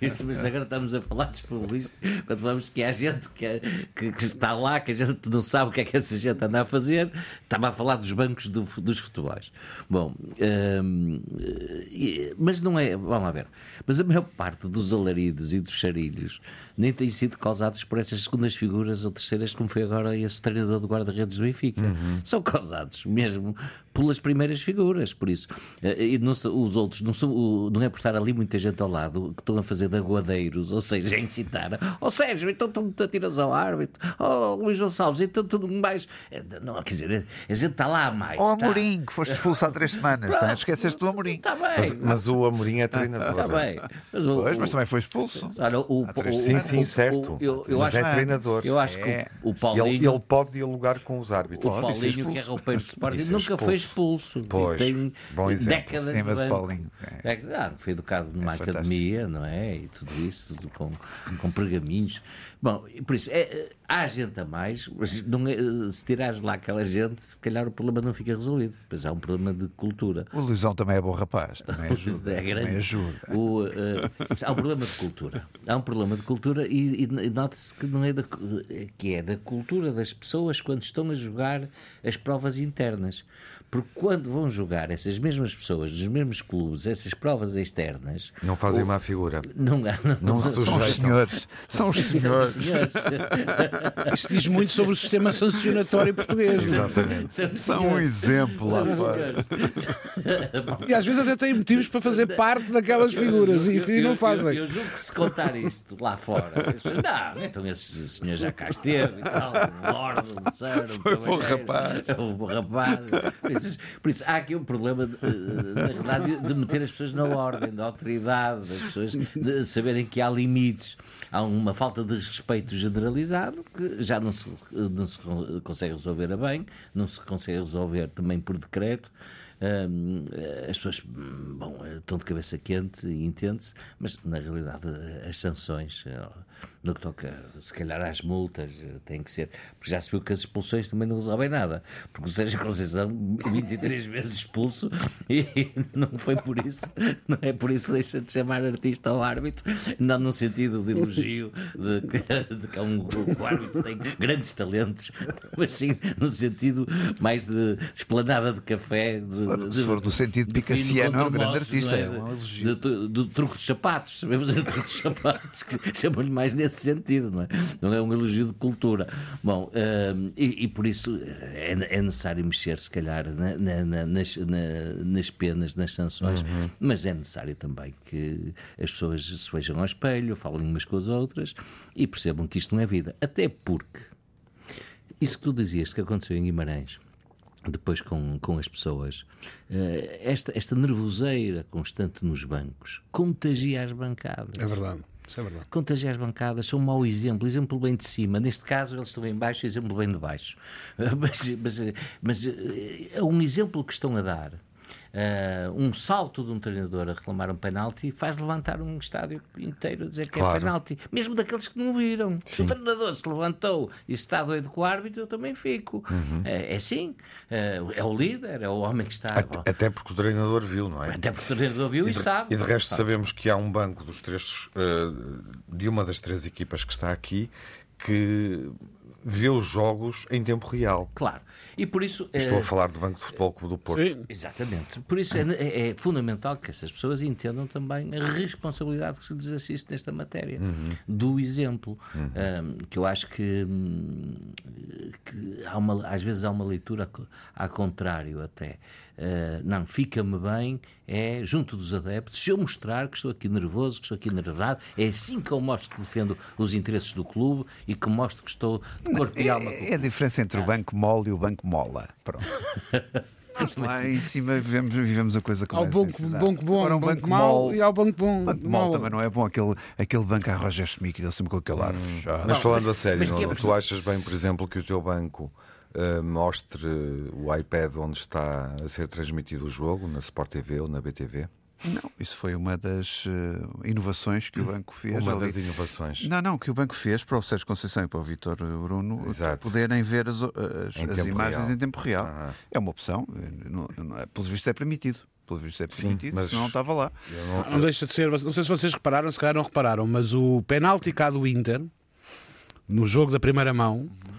Isso, mas agora estamos a falar dos futebolísticos quando falamos que há gente que, é, que, que, está lá, que a gente não sabe o que é que essa gente anda a fazer. Estava a falar dos bancos do, dos futebols. Bom, hum, mas não é vamos lá ver. Mas a maior parte dos alaridos e dos charilhos nem têm sido causados por essas segundas figuras ou terceiras, como foi agora esse treinador do guarda-redes do Benfica. Uhum. São causados mesmo pelas primeiras figuras, por isso. Eh, E não são- os outros, não, são, não é por estar ali muita gente ao lado que estão a fazer de aguadeiros, ou seja, a incitar. Ó Sérgio, então tu te atiras ao árbitro. Ó Luís Gonçalves, então tudo mais. Eh, Não, quer dizer, a gente está lá mais. Ou está. Amorim, que foste expulso há três semanas. tá? Esqueceste do Amorim. Está bem. Mas, mas o Amorim é treinador. Está bem. Mas, o- Pois, mas também foi expulso. Olha, o, três- o- Sim, sim, o- certo. o- eu, eu mas acho, é treinador. eu acho que É. o, o Ele, Paulinho, ele pode dialogar com os árbitros. o Paulinho que é roupeiro de Sporting, nunca foi expulso. Pois, tem bom exemplo. décadas Sim, mas o. Paulinho. é. É, ah, foi educado numa É academia, não é? E tudo isso, tudo com, com pergaminhos. Bom, por isso, é, há gente a mais, mas não é, se tirares lá aquela gente, se calhar o problema não fica resolvido. Depois há um problema de cultura. O Luizão também é bom rapaz. Também ajuda. É também grande. ajuda. O, eh, há um problema de cultura. Há um problema de cultura e, e- e nota-se que não é da, que é da cultura das pessoas quando estão a jogar as provas internas. Porque quando vão jogar essas mesmas pessoas dos mesmos clubes, essas provas externas, Não fazem má figura. não, Não se São os senhores. São os São senhores. senhores. Isso diz muito sobre o sistema sancionatório português. não é? Exatamente. São São um senhores. exemplo lá São fora. senhores. E às vezes até têm motivos para fazer parte daquelas figuras e, Eu- e eu- não eu- fazem. Eu, julgo que se contar isto lá fora, eu não, então esse senhor já cá esteve e tal, um lord, um sir, um Foi bom rapaz. é um bom rapaz. Isso, por isso, há aqui um problema, eh, na verdade, de meter as pessoas na ordem, da autoridade, das pessoas de saberem que há limites. Há uma falta de respeito generalizado que já não se, não se consegue resolver a bem, não se consegue resolver também por decreto. As pessoas bom, estão de cabeça quente e entende-se, mas na realidade as sanções, eh, no que toca se calhar às multas, eh, têm que ser, porque já se viu que as expulsões também não resolvem nada, porque o Sérgio Conceição 23 vezes expulso e não foi por isso, não é por isso que deixa de chamar artista ao árbitro, não no sentido de elogio de que, de que é um, o árbitro tem grandes talentos, mas sim no sentido mais de esplanada de café, de, for- se for no sentido de picassiano, é um grande moços, artista, não é? um elogio. De- Do, do truque dos sapatos, sabemos do truque dos sapatos, que chamam-lhe mais nesse sentido, não é? Não é um elogio de cultura. Bom, hum, e, e por isso é, é necessário mexer, se calhar, na- na- na- nas, na- nas penas, nas sanções, mas é necessário também que as pessoas se vejam ao espelho, falem umas com as outras e percebam que isto não é vida. Até porque isso que tu dizias que aconteceu em Guimarães, depois com, com as pessoas, eh, esta, esta nervoseira constante nos bancos contagia as bancadas. É verdade. Isso é verdade. Contagia as bancadas, são um mau exemplo, exemplo bem de cima. Neste caso, eles estão em baixo, exemplo bem de baixo. Mas, mas, mas eh, é um exemplo que estão a dar. Eh, um salto de um treinador a reclamar um penalti faz levantar um estádio inteiro a dizer que Claro. é penalti, mesmo daqueles que não viram. Se o treinador se levantou e está doido com o árbitro, eu também fico. É, é assim, eh, é o líder, é o homem que está. Até, até porque o treinador viu, não é? Até porque o treinador viu e, de, sabe. e de resto sabemos que há um banco dos três, eh, de uma das três equipas que está aqui que vê os jogos em tempo real. Claro. E por isso. Estou eh, a falar do Banco de Futebol Clube do Porto. Sim. Exatamente. Por isso é, é- é fundamental que essas pessoas entendam também a responsabilidade que se lhes assiste nesta matéria. Do exemplo. Um, que eu acho que, hum, que há uma, às vezes há uma leitura ao contrário até. Uh, não, fica-me bem, é junto dos adeptos, se eu mostrar que estou aqui nervoso, que estou aqui nervado, é assim que eu mostro que defendo os interesses do clube e que mostro que estou de corpo e alma com o É a diferença entre o banco mole e o banco mola. Pronto. Nós Lá em cima vivemos, vivemos a coisa como Há o banco, banco bom, Agora um banco mau e há o banco bom. O banco mau. mole também não é bom. Aquele, aquele banco a Roger Schmidt, ele sempre com aquele ar fechado. Mas falando a mas- sério, mas que é não- por- tu achas bem, por exemplo, que o teu banco eh, mostre o iPad onde está a ser transmitido o jogo, na Sport TV ou na BTV? Não, isso foi uma das eh, inovações que o banco fez. Uma ali. das inovações. Não, não, que o banco fez para o Sérgio Conceição e para o Vítor Bruno Exato. poderem ver as, as- Em as imagens real. em tempo real. Ah. É uma opção, eh, não, não é- pelos vistos é permitido. Pelos vistos é permitido, mas- senão não estava lá. Não- Não deixa de ser, não sei se vocês repararam, se calhar não repararam, mas o penalti cá do Inter, no jogo da primeira mão, eh,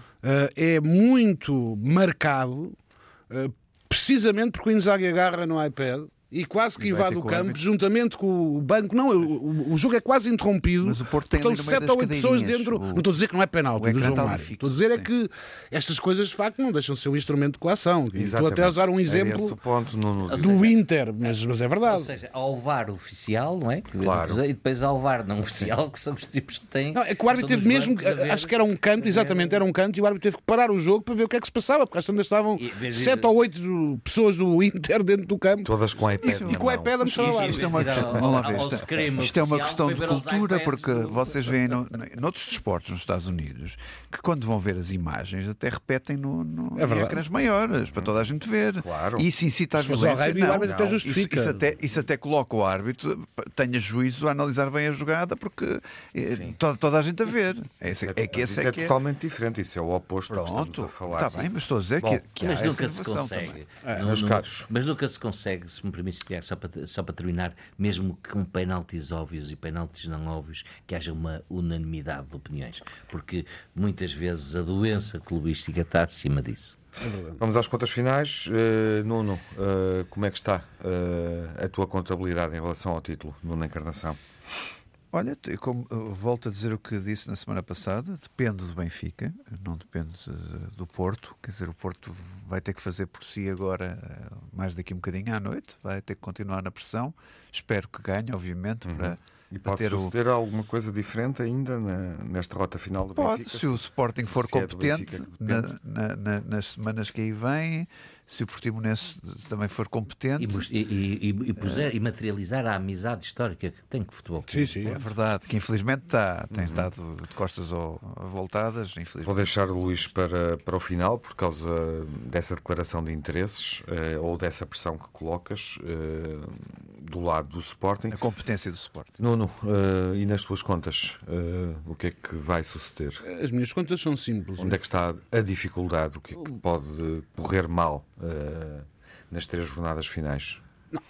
é muito marcado, eh, precisamente porque o Inzaghi agarra no iPad e quase que invade o campo juntamente com o banco. Não, o, o, jogo é quase interrompido. Mas o Porto tem Estão sete ou oito pessoas dentro. O... Não estou a dizer que não é penalti do João Mário. Estou a dizer é que estas coisas de facto não deixam de ser um instrumento de coação. Estou até a usar um exemplo ponto, no, no... do seja, Inter, mas, mas é verdade. Ou seja, ao VAR oficial, não é? Claro. E depois ao VAR não oficial, que são os tipos que têm. Não, é que o árbitro teve mesmo, acho que era um canto, exatamente, era um canto, e o árbitro teve que parar o jogo para ver o que é que se passava, porque às tantas estavam sete ou oito pessoas do Inter dentro do campo. Todas com E com o iPad a mostrar lá. Isto é uma questão, vamos lá ver, isto, é- isto é uma questão de cultura, porque vocês veem no, noutros desportos nos Estados Unidos que quando vão ver as imagens até repetem no, no é em ecrãs maiores para toda a gente ver. Claro. E isso incita a violência. Não, até justifica. Isso, isso, até, isso até coloca o árbitro, tenha juízo a analisar bem a jogada, porque eh, toda, toda a gente a ver. É, esse, é que esse é, é, que é totalmente diferente. Isso é o oposto Pronto, que estamos a falar. Está bem, mas estou a dizer Bom, que, que mas nunca se consegue. É, caros. Mas nunca se consegue, se me permite, só para, só para terminar, mesmo com penaltis óbvios e penaltis não óbvios, que haja uma unanimidade de opiniões. Porque muitas vezes a doença clubística está acima disso. É Vamos às contas finais. Uh, Nuno, uh, como é que está uh, a tua contabilidade em relação ao título, Nuno Encarnação? Olha, como, volto a dizer o que disse na semana passada, depende do Benfica, não depende do Porto. Quer dizer, o Porto vai ter que fazer por si agora, mais daqui um bocadinho à noite, vai ter que continuar na pressão. Espero que ganhe, obviamente, uhum. para e pode ter suceder o... alguma coisa diferente ainda na, nesta rota final do pode, Benfica? se o Sporting for se competente é na, na, nas semanas que aí vêm, se o Portimonense também for competente e, e, e, e, puser, e materializar a amizade histórica que tem com o futebol. Sim, sim, é verdade, que infelizmente está, tem uhum. estado de costas ou voltadas. Vou deixar o Luís para, para o final por causa dessa declaração de interesses uh, ou dessa pressão que colocas uh, do lado do Sporting. A competência do Sporting. Nuno, uh, e nas tuas contas, o que é que vai suceder? As minhas contas são simples. Onde é que está a dificuldade? O que é que pode correr mal? Uh, nas três jornadas finais?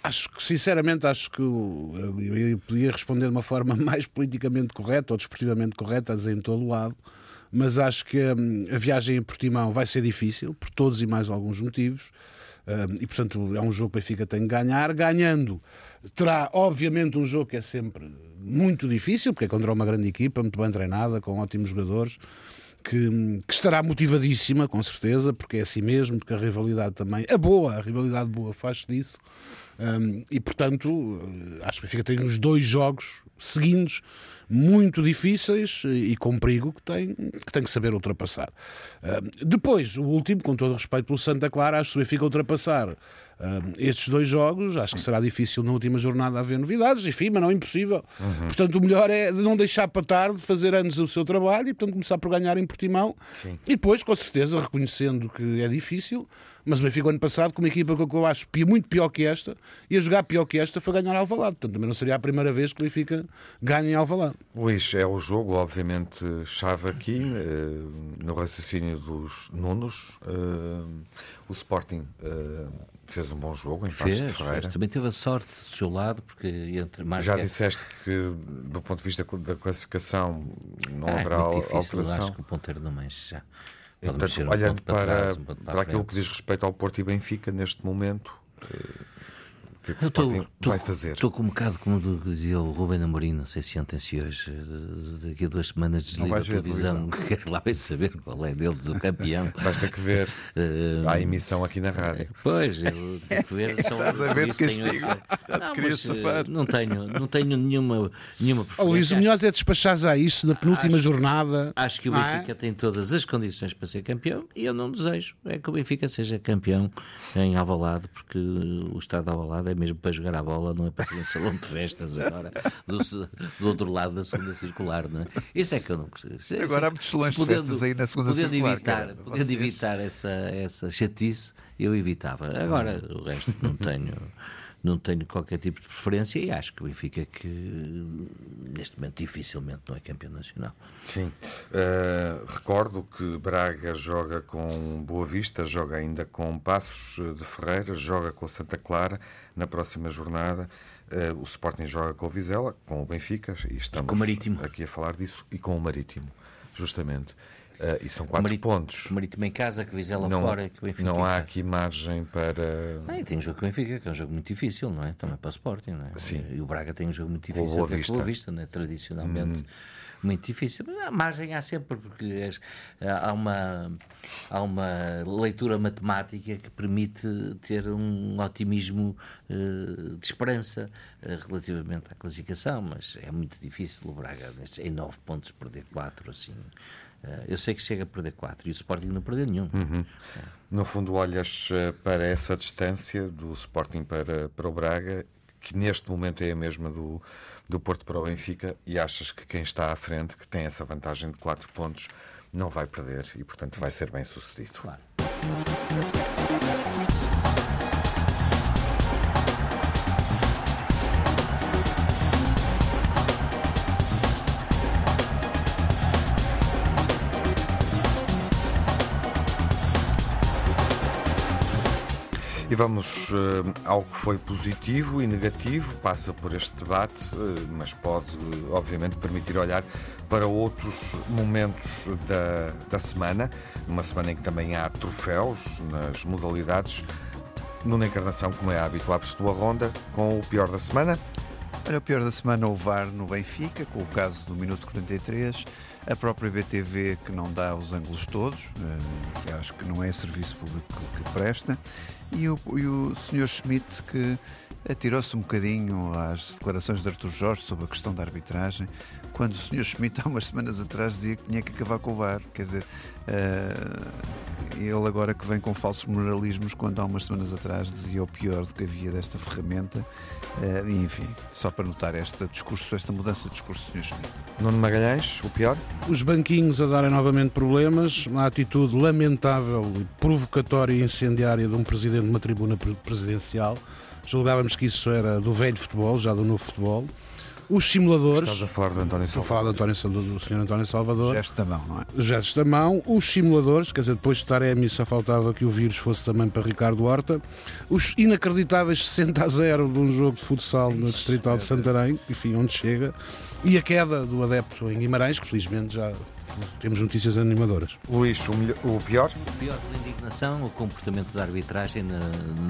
Acho que, sinceramente, acho que eu, eu, podia responder de uma forma mais politicamente correta ou desportivamente correta, a dizer em todo lado, mas acho que hum, a viagem em Portimão vai ser difícil, por todos e mais alguns motivos, hum, e portanto é um jogo que o Benfica tem que ganhar. Ganhando, terá obviamente um jogo que é sempre muito difícil, porque é contra uma grande equipa, muito bem treinada, com ótimos jogadores que, que, estará motivadíssima, com certeza, porque é assim mesmo, porque a rivalidade também, a boa, a rivalidade boa faz disso. Um, e portanto, acho que o tem uns dois jogos seguintes muito difíceis e com perigo que tem que, tem que saber ultrapassar. Um, depois, o último, com todo respeito pelo Santa Clara, acho que o Benfica ultrapassar Uh, estes dois jogos, acho que será difícil na última jornada haver novidades, enfim, mas não é impossível. Uhum. Portanto, o melhor é não deixar para tarde, fazer antes o seu trabalho e, portanto, começar por ganhar em Portimão. Sim. E depois, com certeza, reconhecendo que é difícil, mas o Benfica, ano passado, com uma equipa que eu acho muito pior que esta, ia jogar pior que esta, foi ganhar Alvalade. Portanto, também não seria a primeira vez que o Benfica ganha em Alvalade. Luís, é o jogo, obviamente, chave aqui, eh, no raciocínio dos nonos. Eh, o Sporting eh, fez um bom jogo em Passos de Ferreira. Também teve a sorte do seu lado, porque entre mais Já disseste que, do ponto de vista da classificação, não ah, haverá é difícil, alteração. Acho que o ponteiro não mexe já. Portanto, olhando para, para, para, para aquilo que diz respeito ao Porto e Benfica, neste momento, eh, que é que o Sporting tô, vai fazer? Estou com um bocado como dizia o Rubem Amorim, não sei se ontem, se hoje, daqui a duas semanas desliga a televisão, quero lá bem saber qual é deles o campeão. Ter que ver uh, a emissão aqui na rádio. Pois, eu tenho que ver. Só Estás a ver de castigo. Não, mas, uh, não, tenho, não tenho nenhuma, nenhuma preferência. Oh, Luís, o melhor é despachar já isso na penúltima acho, jornada. Acho que o é? Benfica é? tem todas as condições para ser campeão e eu não desejo é que o Benfica seja campeão em Avalado, porque o estado de Avalado é mesmo para jogar a bola não é para ser um salão de festas agora do, do outro lado da segunda circular, não é? Isso é que eu não consigo. Agora há muitos salões de festas aí na segunda podendo circular. Evitar, podendo evitar essa, essa chatice, eu evitava. Agora, o resto não tenho não tenho qualquer tipo de preferência e acho que o Benfica que neste momento dificilmente não é campeão nacional. Sim. Uh, recordo que Braga joga com Boa Vista, joga ainda com Passos de Ferreira, joga com Santa Clara na próxima jornada. Uh, o Sporting joga com o Vizela, com o Benfica, e estamos Marítimo. aqui a falar disso, e com o Marítimo, justamente. Uh, e são quatro pontos. Marítimo em casa, que Vizela não, fora, que Benfica Não há aqui margem para... Ah, tem um jogo com o Benfica, que é um jogo muito difícil, não é? Também para o Sporting, não é? Sim. E o Braga tem um jogo muito difícil, Boa Vista. Boa Vista, não é? Tradicionalmente. Hum muito difícil. Mas a margem há sempre, porque há uma, há uma leitura matemática que permite ter um otimismo uh, de esperança uh, relativamente à classificação, mas é muito difícil o Braga, em nove pontos, perder quatro, assim. Uh, eu sei que chega a perder quatro e o Sporting não perdeu nenhum. Uhum. No fundo, olhas para essa distância do Sporting para, para o Braga, que neste momento é a mesma do, do Porto para o Benfica e achas que quem está à frente, que tem essa vantagem de 4 pontos, não vai perder e, portanto, vai ser bem sucedido. Claro. Vamos uh, ao que foi positivo e negativo, passa por este debate, uh, mas pode, obviamente, permitir olhar para outros momentos da, da semana, numa semana em que também há troféus nas modalidades. Numa encarnação, como é hábito, abre-se tua ronda com o pior da semana. Olha, o pior da semana, o VAR no Benfica, com o caso do minuto 43 a própria BTV que não dá os ângulos todos, eh, acho que não é serviço público que presta, e o, e o Sr. Schmidt que atirou-se um bocadinho às declarações de Artur Jorge sobre a questão da arbitragem, quando o Sr. Schmidt há umas semanas atrás dizia que tinha que acabar com o VAR, quer dizer, ele agora que vem com falsos moralismos, quando há umas semanas atrás dizia o pior do que havia desta ferramenta, uh, e enfim, só para notar esta discurso, esta mudança de discurso Sr. Schmidt. Nuno Magalhães, o pior? Os banquinhos a darem novamente problemas, uma atitude lamentável, provocatória e incendiária de um presidente de uma tribuna presidencial, Julgávamos que isso era do velho futebol, já do novo futebol. Os simuladores. Estás a falar do António Salvador. Estou a falar do, António, do Sr. António Salvador. Gestos da mão, não é? Gestos da mão. Os simuladores, quer dizer, depois de Taremi só faltava que o vírus fosse também para Ricardo Horta. Os inacreditáveis 60 a 0 de um jogo de futsal no Distrital de Santarém, enfim, onde chega. E a queda do adepto em Guimarães, que felizmente já temos notícias animadoras. Luís, o, melhor, o pior? O pior pela indignação, o comportamento da arbitragem na,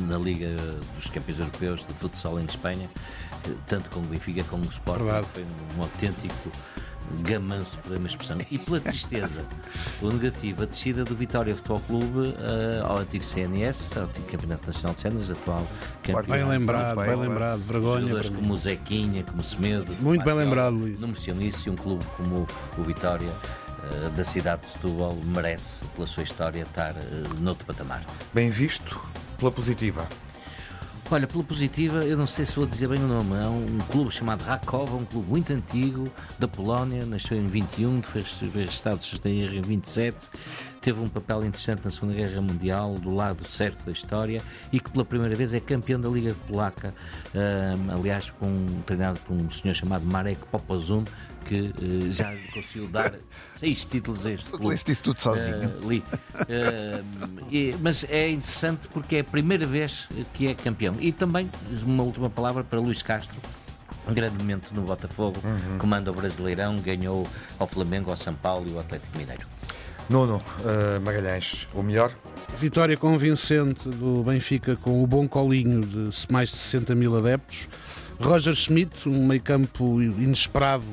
na Liga dos Campeões Europeus de Futsal em Espanha, tanto com o Benfica como o Sport, foi um autêntico gamanço, por uma expressão, e pela tristeza, o negativo, a descida do Vitória Futebol Clube uh, ao antigo CNS, ao antigo Campeonato Nacional de Cenas, atual campeão. Bem lembrado, bem lembrado, vergonha. Jogadores como o Zequinha, como o Semedo. Muito bem lembrado, Luís. Não menciona isso e um clube como o Vitória eh, da cidade de Setúbal merece, pela sua história, estar uh, noutro patamar. Bem visto pela positiva. Olha, pela positiva, eu não sei se vou dizer bem o nome, é um clube chamado Rakova, um clube muito antigo da Polónia, nasceu em 21, fez, fez Estados em 27, teve um papel interessante na Segunda Guerra Mundial, do lado certo da história, e que pela primeira vez é campeão da Liga Polaca, um, aliás, com, treinado por um senhor chamado Marek Popozun, que uh, já conseguiu dar seis títulos a este clube. Leste isso tudo sozinho. Uh, li. Uh, e, mas é interessante porque é a primeira vez que é campeão. E também, uma última palavra para Luís Castro, um grande momento no Botafogo, uhum. comanda o Brasileirão, ganhou ao Flamengo, ao São Paulo e ao Atlético Mineiro. Nono, uh, Magalhães, o melhor? Vitória convincente do Benfica com o bom colinho de mais de 60 mil adeptos. Roger Schmidt, um meio campo inesperado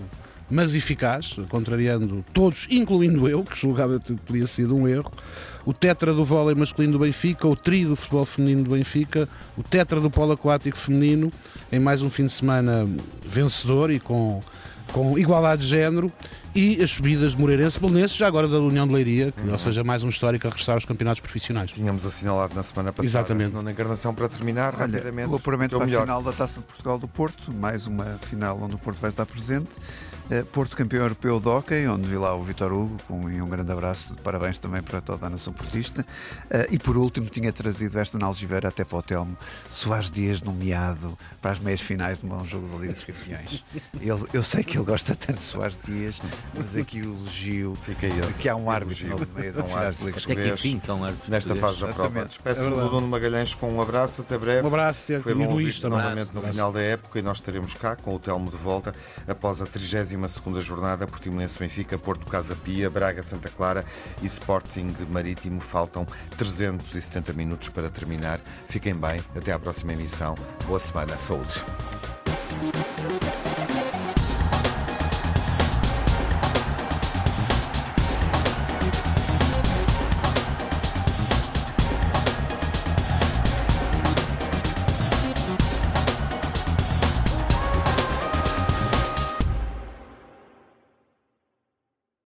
mas eficaz, contrariando todos, incluindo eu, que julgava que teria sido um erro. O tetra do vôlei masculino do Benfica, o tri do futebol feminino do Benfica, o tetra do polo aquático feminino, em mais um fim de semana vencedor e com, com igualdade de género e as subidas de Moreirense Belenenses, já agora da União de Leiria, que, uhum. ou seja, mais um histórico a regressar aos campeonatos profissionais. Tínhamos assinalado na semana passada, Exatamente. na encarnação para terminar, Olha, rapidamente. O apuramento para a final da Taça de Portugal do Porto, mais uma final onde o Porto vai estar presente. Eh, Porto campeão europeu de hockey, onde vi lá o Vitor Hugo, com um grande abraço, de parabéns também para toda a nação portista. Eh, e por último, tinha trazido esta na Algiveira até para o Telmo, Soares Dias nomeado para as meias finais de um bom jogo da Liga dos Campeões. Ele, eu sei que ele gosta tanto de Soares Dias, mas aqui o elogio Fica de que há um árbitro elogio. no meio da Um árbitro de Até que português. enfim, que é um árbitro Nesta fase da prova. É do. Nuno Magalhães com um abraço, até breve. Um abraço, Foi e bom Luís ouvir também. novamente no final da época e nós estaremos cá com o Telmo de volta após a 32ª jornada Portimonense Benfica, Porto Casa Pia, Braga Santa Clara e Sporting Marítimo. Faltam 370 minutos para terminar. Fiquem bem, até à próxima emissão. Boa semana, saúde.